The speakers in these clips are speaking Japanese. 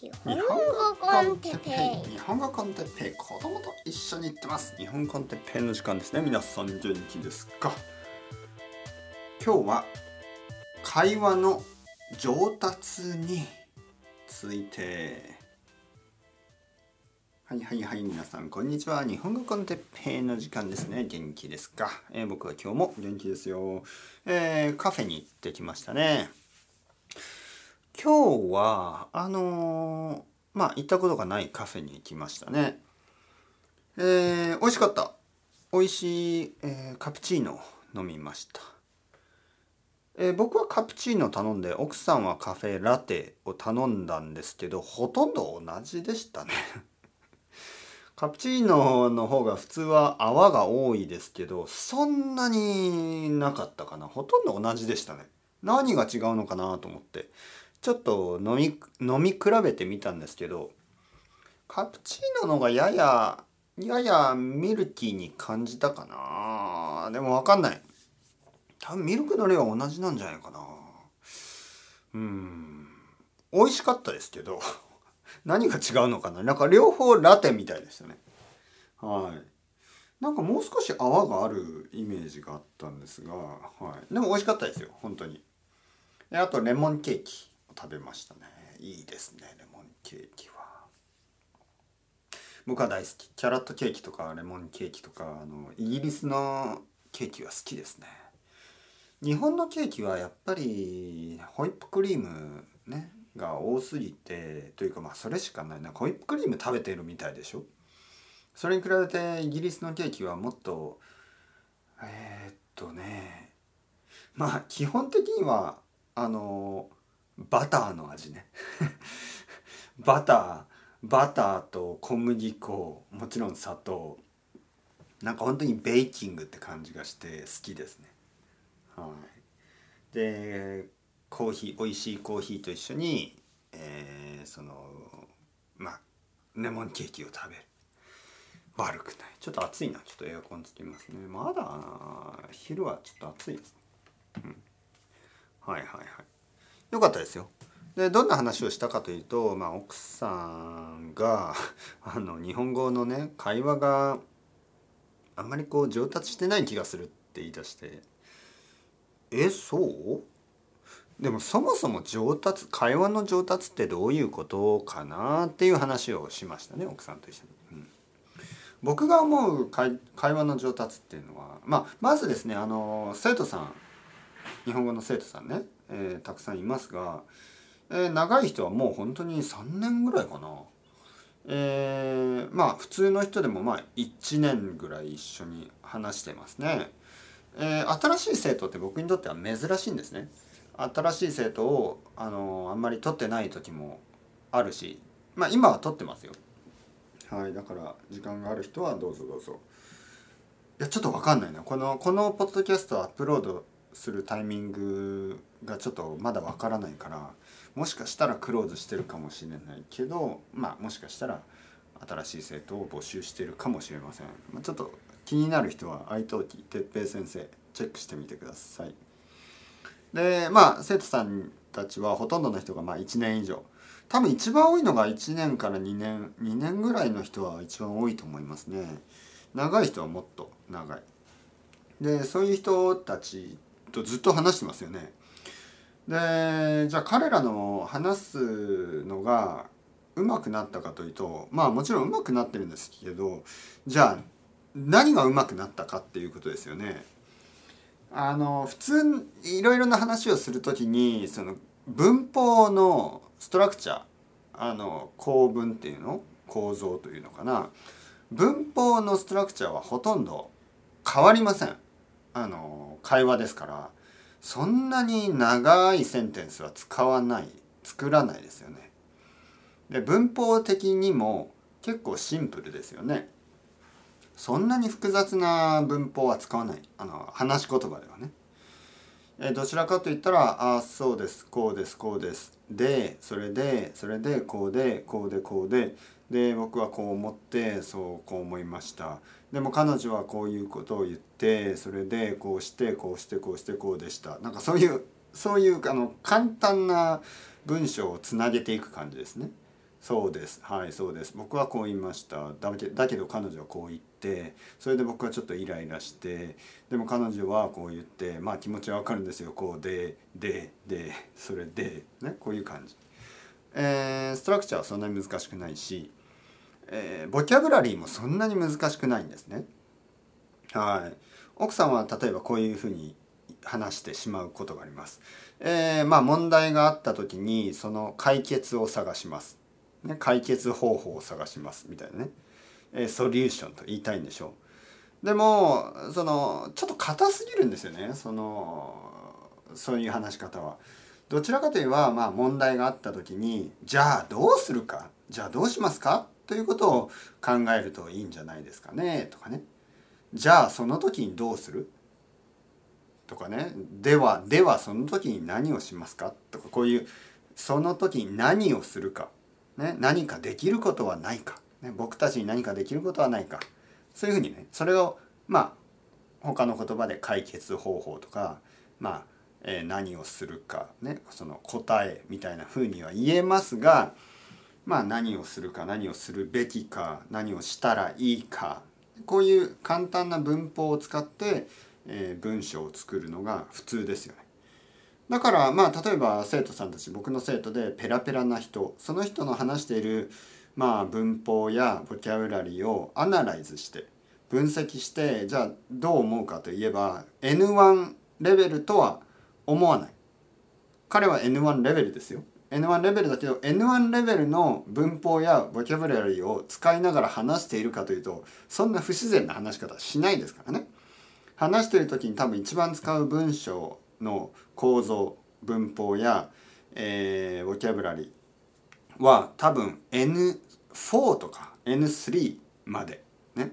日本語コンテッペイ。日本語コンテッペイ。子供と一緒に行ってます。日本コンテッペの時間ですね。皆さん元気ですか。今日は会話の上達について。はいはいはい皆さんこんにちは。日本語コンテッペイの時間ですね。元気ですか、えー僕は今日も元気ですよ、えーカフェに行ってきましたね。今日はあのーまあ行ったことがないカフェに行きましたね。えー、美味しかった。美味しい、えーカプチーノ飲みました。えー僕はカプチーノ頼んで奥さんはカフェラテを頼んだんですけどほとんど同じでしたね。カプチーノの方が普通は泡が多いですけどそんなになかったかな。ほとんど同じでしたね。何が違うのかなと思って。ちょっと飲み飲み比べてみたんですけどカプチーノのがややややミルキーに感じたかな。でもわかんない。多分ミルクの量は同じなんじゃないかな。うん。美味しかったですけど 何が違うのかな。なんか両方ラテみたいでしたね。はい。なんかもう少し泡があるイメージがあったんですが、はい、でも美味しかったですよ本当に。であとレモンケーキ。食べましたね。いいですね。レモンケーキは。僕は大好き。キャラットケーキとかレモンケーキとかあのイギリスのケーキは好きですね。日本のケーキはやっぱりホイップクリームねが多すぎてというかまあそれしかない。なホイップクリーム食べてるみたいでしょ？それに比べてイギリスのケーキはもっとえーっとねまあ基本的にはあのバターの味ね。バターバターと小麦粉もちろん砂糖。なんか本当にベーキングって感じがして好きですね。はい。でコーヒー美味しいコーヒーと一緒に、えーそのまあレモンケーキを食べる。悪くない。ちょっと暑いな。ちょっとエアコンつきますね。まだ昼はちょっと暑いです。ね、うん、はいはいはい。よかったですよ。でどんな話をしたかというと、まあ、奥さんが あの日本語のね会話があんまりこう上達してない気がするって言い出してえそう？でもそもそも上達会話の上達ってどういうことかなっていう話をしましたね奥さんと一緒に。うん。僕が思う会会話の上達っていうのは、まあ、まずですねあの生徒さん日本語の生徒さんね、えーたくさんいますが、えー長い人はもう本当に3年ぐらいかな。えーまあ普通の人でもまあ1年ぐらい一緒に話してますね。えー新しい生徒って僕にとっては珍しいんですね。新しい生徒をあのあんまり取ってない時もあるしまあ今は取ってますよ。はいだから時間がある人はどうぞどうぞ。いやちょっとわかんないなこのこのポッドキャストをアップロードするタイミングがちょっとまだわからないからもしかしたらクローズしてるかもしれないけどまあもしかしたら新しい生徒を募集してるかもしれません、まあ、ちょっと気になる人は愛登記哲平先生チェックしてみてください。でまあ生徒さんたちはほとんどの人がまあ1年以上。多分一番多いのが1年から2年2年ぐらいの人は一番多いと思いますね。長い人はもっと長い。でそういう人たちとずっと話してますよね。でじゃあ彼らの話すのが上手くなったかというとまあもちろん上手くなってるんですけどじゃあ何が上手くなったかっていうことですよね。あの普通いろいろな話をする時にその文法のストラクチャーあの構文っていうの構造というのかな。文法のストラクチャーはほとんど変わりません。あの会話ですから。そんなに長いセンテンスは使わない作らないですよね。で文法的にも結構シンプルですよね。そんなに複雑な文法は使わない。あの話し言葉ではね。えどちらかといったら「あそうですこうですこうです」でそれでそれでこうでこうでこうで。で僕はこう思ってそうこう思いました。でも彼女はこういうことを言ってそれでこうしてこうしてこうしてこうでした。なんかそういうそういうあの簡単な文章をつなげていく感じですね。そうです。はいそうです。僕はこう言いました。だけだけど彼女はこう言ってそれで僕はちょっとイライラしてでも彼女はこう言ってまあ気持ちはわかるんですよ。こうでででそれでねこういう感じ、えー、ストラクチャーはそんなに難しくないし、えー、ボキャブラリーもそんなに難しくないんですねはい奥さんは例えばこういうふうに話してしまうことがあります。えー、まあ問題があった時にその解決を探します。ね、解決方法を探しますみたいなね、えー、ソリューションと言いたいんでしょう。でもそのちょっと硬すぎるんですよねそのそういう話し方は。どちらかといえば、まあ、問題があった時にじゃあどうするか？じゃあどうしますか？ということを考えるといいんじゃないですかねとかね。じゃあその時にどうする？とかね。ではではその時に何をしますか？とかこういうその時に何をするか、ね、何かできることはないか、ね、僕たちに何かできることはないか。そういうふうにね。それをまあ他の言葉で解決方法とかまあ、えー、何をするか。ね。その答えみたいなふうには言えますがまあ何をするか何をするべきか何をしたらいいかこういう簡単な文法を使ってえー、文章を作るのが普通ですよね。だからまあ例えば生徒さんたち僕の生徒でペラペラな人その人の話しているまあ文法やボキャブラリーをアナライズして分析してじゃあどう思うかといえば N1 レベルとは思わない。彼は N1 レベルですよ。N1 レベルだけど N1 レベルの文法やボキャブラリーを使いながら話しているかというとそんな不自然な話し方しないですからね。話してる時に多分一番使う文章の構造文法や、えー、ボキャブラリーは多分 N4 とか N3 までね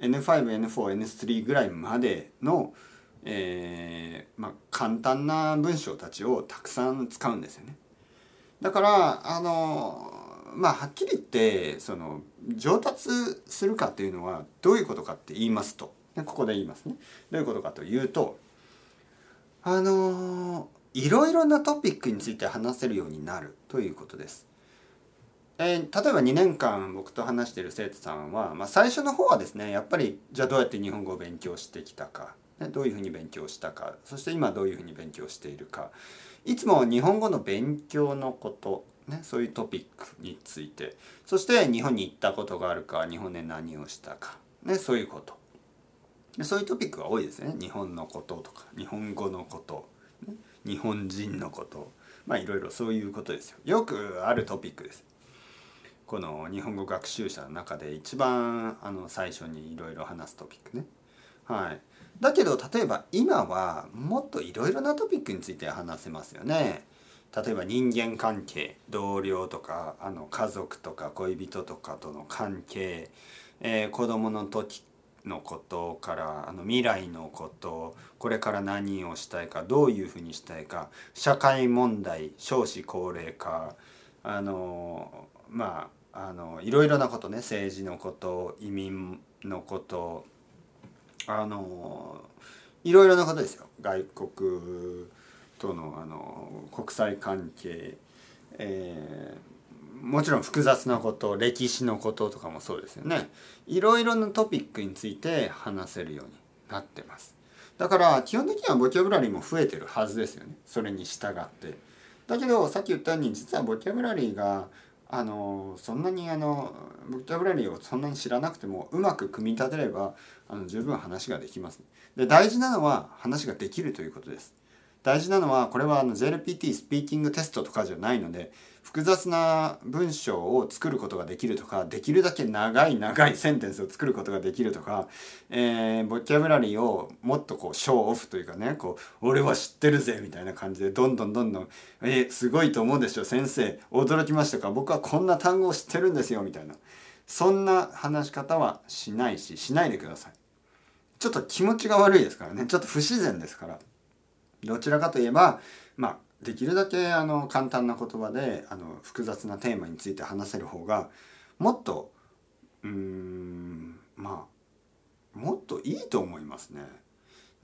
N5N4N3 ぐらいまでの、えーまあ、簡単な文章たちをたくさん使うんですよね。だからあのまあはっきり言ってその上達するかっていうのはどういうことかって言いますとここで言いますね。どういうことかというとあのいろいろなトピックについて話せるようになるということです。えー、例えば2年間僕と話してる生徒さんは、まあ、最初の方はですねやっぱりじゃあどうやって日本語を勉強してきたか、どういうふうに勉強したかそして今どういうふうに勉強しているか。いつも日本語の勉強のこと、ね、そういうトピックについて。そして日本に行ったことがあるか日本で何をしたか、ね、そういうこと。そういうトピックが多いですね。日本のこととか日本語のこと、ね、日本人のこと。まあいろいろそういうことですよ。よくあるトピックです。この日本語学習者の中で一番あの最初にいろいろ話すトピックね。はい。だけど例えば今はもっといろいろなトピックについて話せますよね。例えば人間関係同僚とかあの家族とか恋人とかとの関係、えー、子供の時のことからあの未来のこと。これから何をしたいかどういうふうにしたいか。社会問題少子高齢化。あのまああのいろいろなことね。政治のこと移民のこと。あのいろいろなことですよ。外国とのあの国際関係、えーもちろん複雑なこと歴史のこととかもそうですよね。いろいろなトピックについて話せるようになってます。だから基本的にはボキャブラリーも増えてるはずですよね。それに従って。だけどさっき言ったように実はボキャブラリーがあのそんなにあのボキャブラリーをそんなに知らなくてもうまく組み立てればあの十分話ができます。で大事なのは話ができるということです。大事なのはこれはあの JLPT スピーキングテストとかじゃないので複雑な文章を作ることができるとかできるだけ長い長いセンテンスを作ることができるとか、えー、ボキャブラリーをもっとこうショーオフというかねこう俺は知ってるぜみたいな感じでどんどんどんどん「えー、すごいと思うでしょ先生驚きましたか？僕はこんな単語を知ってるんですよ」みたいなそんな話し方はしないししないでください。ちょっと気持ちが悪いですからねちょっと不自然ですから。どちらかといえば、まあ、できるだけあの簡単な言葉であの複雑なテーマについて話せる方がもっとうんまあもっといいと思いますね。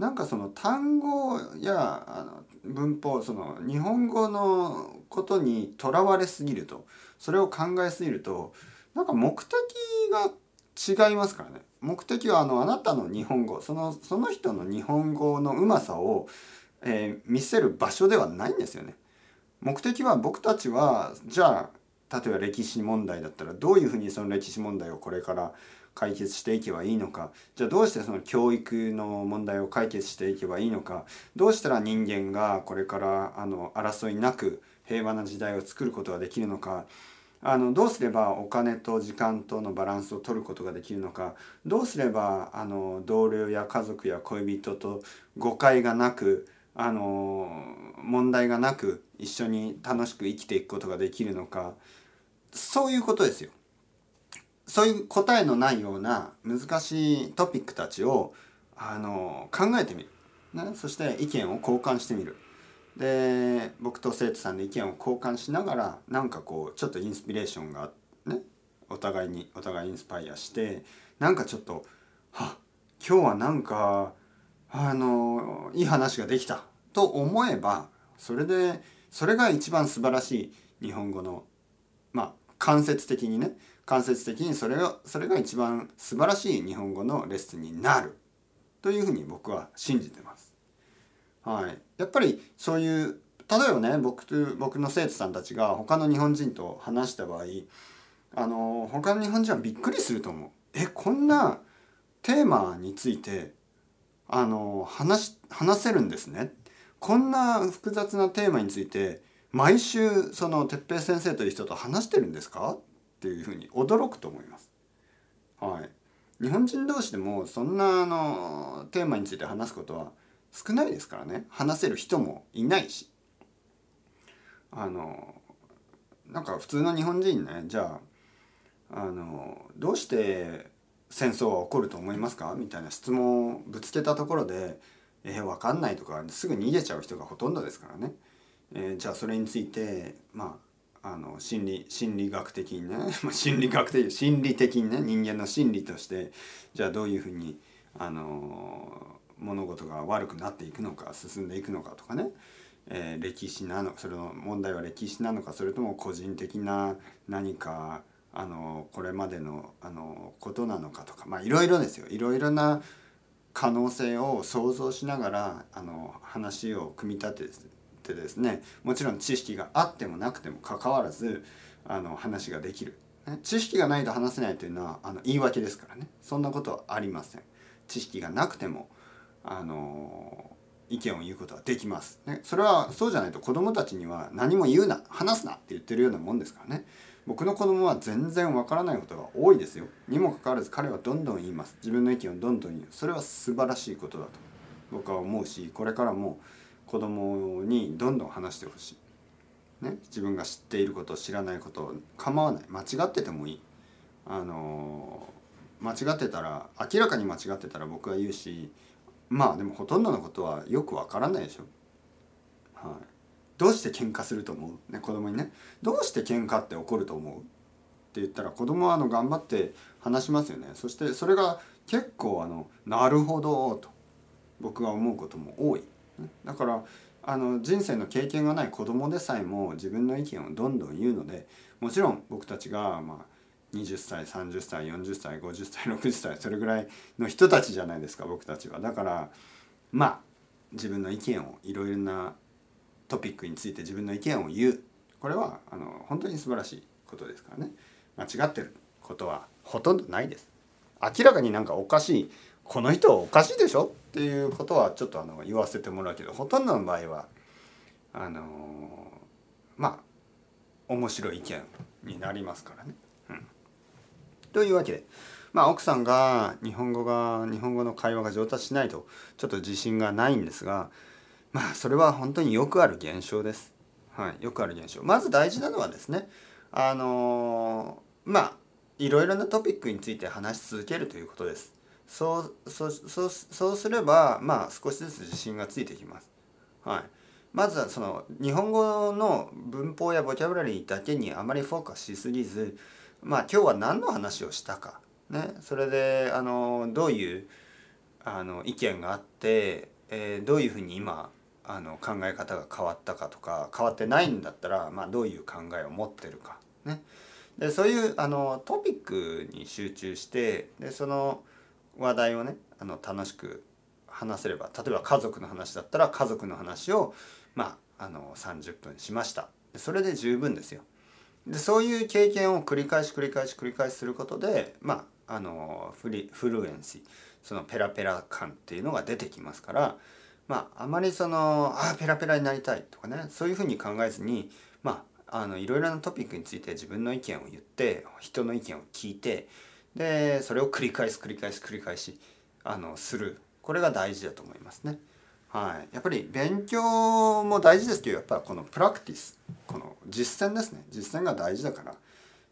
なんかその単語やあの文法その日本語のことにとらわれすぎるとそれを考えすぎるとなんか目的が違いますからね目的はあのあなたの日本語そのその人の日本語のうまさを、えー、見せる場所ではないんですよね。目的は僕たちはじゃあ例えば歴史問題だったらどういうふうにその歴史問題をこれから解決していけばいいのか。じゃあどうしてその教育の問題を解決していけばいいのか。どうしたら人間がこれからあの争いなく平和な時代を作ることができるのか。あのどうすればお金と時間とのバランスを取ることができるのか。どうすればあの同僚や家族や恋人と誤解がなくあの問題がなく一緒に楽しく生きていくことができるのかそういうことですよ。そういう答えのないような難しいトピックたちをあの考えてみる、ね、そして意見を交換してみる。で僕と生徒さんで意見を交換しながらなんかこうちょっとインスピレーションがねお互いにお互いインスパイアしてなんかちょっとは今日はなんかあのいい話ができたと思えばそれでそれが一番素晴らしい日本語のまあ間接的にね間接的にそれがそれが一番素晴らしい日本語のレッスンになるというふうに僕は信じてます。はい、やっぱりそういう例えばね僕と僕の生徒さんたちが他の日本人と話した場合あの他の日本人はびっくりすると思う。えこんなテーマについてあの話話せるんですね。こんな複雑なテーマについて毎週その哲平先生という人と話してるんですか？っていうふうに驚くと思います。はい、日本人同士でもそんなあのテーマについて話すことは少ないですからね。話せる人もいないし。あのなんか普通の日本人ね。じゃああのどうして戦争は起こると思いますか？みたいな質問をぶつけたところで「えー、分かんない」とかすぐ逃げちゃう人がほとんどですからね、えー、じゃあそれについてまああの心理心理学的にね 心理学的心理的にね人間の心理としてじゃあどういうふうにあの物事が悪くなっていくのか進んでいくのかとかね、えー、歴史なのそれの問題は歴史なのかそれとも個人的な何かあのこれまでのあのことなのかとかまあいろいろですよ。いろいろな可能性を想像しながらあの話を組み立ててですねもちろん知識があってもなくてもかかわらずあの話ができる。知識がないと話せないというのはあの言い訳ですからね。そんなことはありません。知識がなくてもあの意見を言うことはできます、ね、それはそうじゃないと子供たちには何も言うな話すなって言ってるようなもんですからね。僕の子供は全然わからないことが多いですよ。にもかかわらず彼はどんどん言います。自分の意見をどんどん言う。それは素晴らしいことだと。僕は思うしこれからも子供にどんどん話してほしい、ね、自分が知っていること知らないこと構わない。間違っててもいい。あの間違ってたら明らかに間違ってたら僕は言うしまあでもほとんどのことはよくわからないでしょ。はい、どうして喧嘩すると思う、ね、子供にね。どうして喧嘩って起こると思う？って言ったら子供はあの頑張って話しますよね。そしてそれが結構あのなるほどと僕が思うことも多い、ね、だからあの人生の経験がない子供でさえも自分の意見をどんどん言うのでもちろん僕たちがまあ20歳30歳40歳50歳60歳それぐらいの人たちじゃないですか僕たちは。だからまあ自分の意見をいろいろなトピックについて自分の意見を言う。これはあの本当に素晴らしいことですからね。間違ってることはほとんどないです。明らかになんかおかしい。この人おかしいでしょっていうことはちょっとあの言わせてもらうけどほとんどの場合はあのまあ面白い意見になりますからね。うん。というわけで、まあ、奥さんが日本語が日本語の会話が上達しないとちょっと自信がないんですがまあそれは本当によくある現象です。はい、よくある現象。まず大事なのはですねあのー、まあいろいろなトピックについて話し続けるということです。そうそうそうそうすればまあ少しずつ自信がついてきます。はい。まずはその日本語の文法やボキャブラリーだけにあまりフォーカスしすぎずまあ今日は何の話をしたか、ね、それであのどういうあの意見があって、えーどういうふうに今あの考え方が変わったかとか変わってないんだったら、まあ、どういう考えを持ってるか。ね。でそういうあのトピックに集中してでその話題をねあの楽しく話せれば例えば家族の話だったら家族の話を、まあ、あの30分しました。それで十分ですよ。でそういう経験を繰り返し繰り返し繰り返しすることでまああのフリフルエンシーそのペラペラ感っていうのが出てきますからまああまりそのああペラペラになりたいとかねそういうふうに考えずにまあのいろいろなトピックについて自分の意見を言って人の意見を聞いてでそれを繰り返す繰り返し繰り返しあのするこれが大事だと思いますね。はい、やっぱり勉強も大事ですけどやっぱこのプラクティスこの実践ですね実践が大事だから、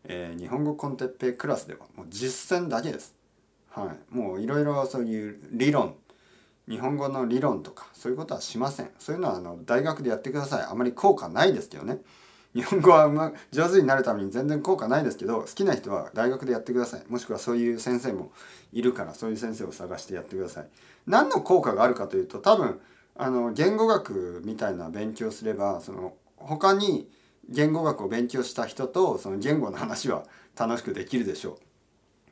えー日本語コンテッペイクラスではもう実践だけです。はい、もういろいろそういう理論日本語の理論とかそういうことはしません。そういうのはあの大学でやってください。あまり効果ないですけどね。日本語はうま上手になるために全然効果ないですけど好きな人は大学でやってください。もしくはそういう先生もいるからそういう先生を探してやってください。何の効果があるかというと多分あの言語学みたいな勉強すればその他に言語学を勉強した人とその言語の話は楽しくできるでしょ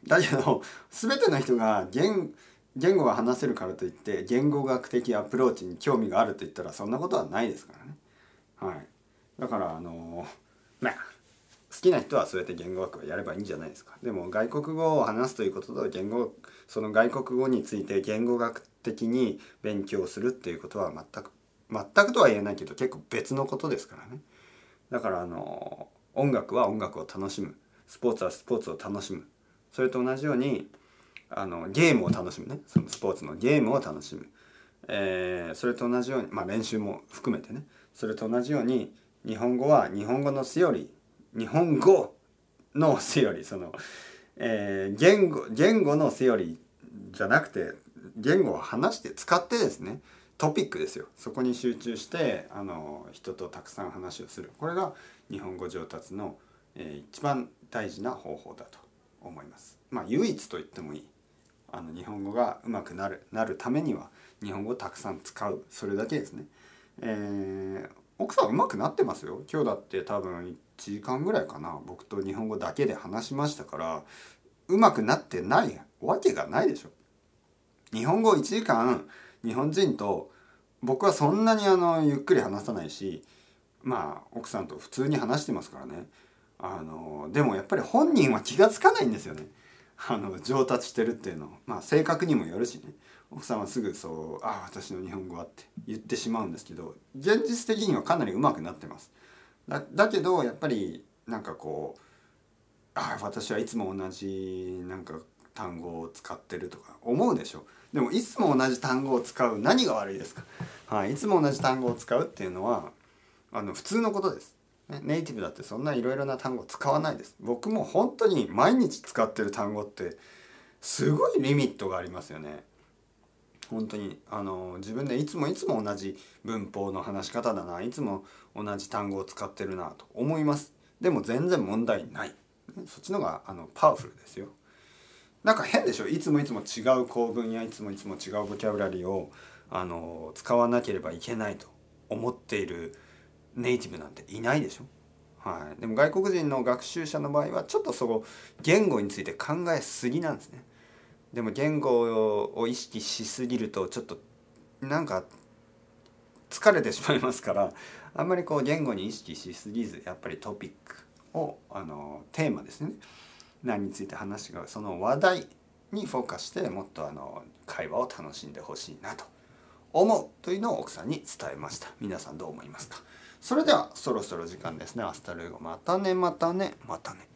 う。だけど全ての人が言言語が話せるからといって言語学的アプローチに興味があると言ったらそんなことはないですからね。はい、だからあのまあ好きな人はそうやって言語学をやればいいんじゃないですか。でも外国語を話すということと言語その外国語について言語学的に勉強するっていうことは全く全くとは言えないけど結構別のことですからね。だからあの音楽は音楽を楽しむスポーツはスポーツを楽しむそれと同じようにあのゲームを楽しむね。そのスポーツのゲームを楽しむ、えーそれと同じように、まあ、練習も含めてね。それと同じように日本語は日本語のセオリー。日本語のセオリー。その、えー言語言語のセオリーじゃなくて言語を話して使ってですねトピックですよ。そこに集中してあの人とたくさん話をする。これが日本語上達の、えー一番大事な方法だと思います。まあ唯一と言ってもいい。あの日本語が上手くなるなるためには日本語をたくさん使う。それだけですね。えー奥さん上手くなってますよ。今日だって多分1時間ぐらいかな。僕と日本語だけで話しましたから上手くなってないわけがないでしょ。日本語1時間日本人と僕はそんなにあのゆっくり話さないしまあ奥さんと普通に話してますからね。あのでもやっぱり本人は気が付かないんですよね。あの上達してるっていうのまあ性格にもよるしね。奥さんはすぐそう「ああ私の日本語は」って言ってしまうんですけど現実的にはかなり上手くなってます。だだけどやっぱりなんかこう「ああ私はいつも同じなんか単語を使ってる」とか思うでしょ。でもいつも同じ単語を使う何が悪いですか、はい、いつも同じ単語を使うっていうのはあの普通のことです。ネイティブだってそんないろいろな単語使わないです。僕も本当に毎日使ってる単語ってすごいリミットがありますよね。本当にあの自分でいつもいつも同じ文法の話し方だないつも同じ単語を使ってるなと思います。でも全然問題ない、そっちのがあのパワフルですよ。なんか変でしょ？いつもいつも違う構文やいつもいつも違うボキャブラリーをあの使わなければいけないと思っているネイティブなんていないでしょ？はい、でも外国人の学習者の場合はちょっとそこ言語について考えすぎなんですね。でも言語を意識しすぎるとちょっとなんか疲れてしまいますからあんまりこう言語に意識しすぎずやっぱりトピックをあのテーマですね。何について話がその話題にフォーカスしてもっとあの会話を楽しんでほしいなと思うというのを奥さんに伝えました。皆さんどう思いますか？それではそろそろ時間ですね。アスタルーゴまたね。またね。またね。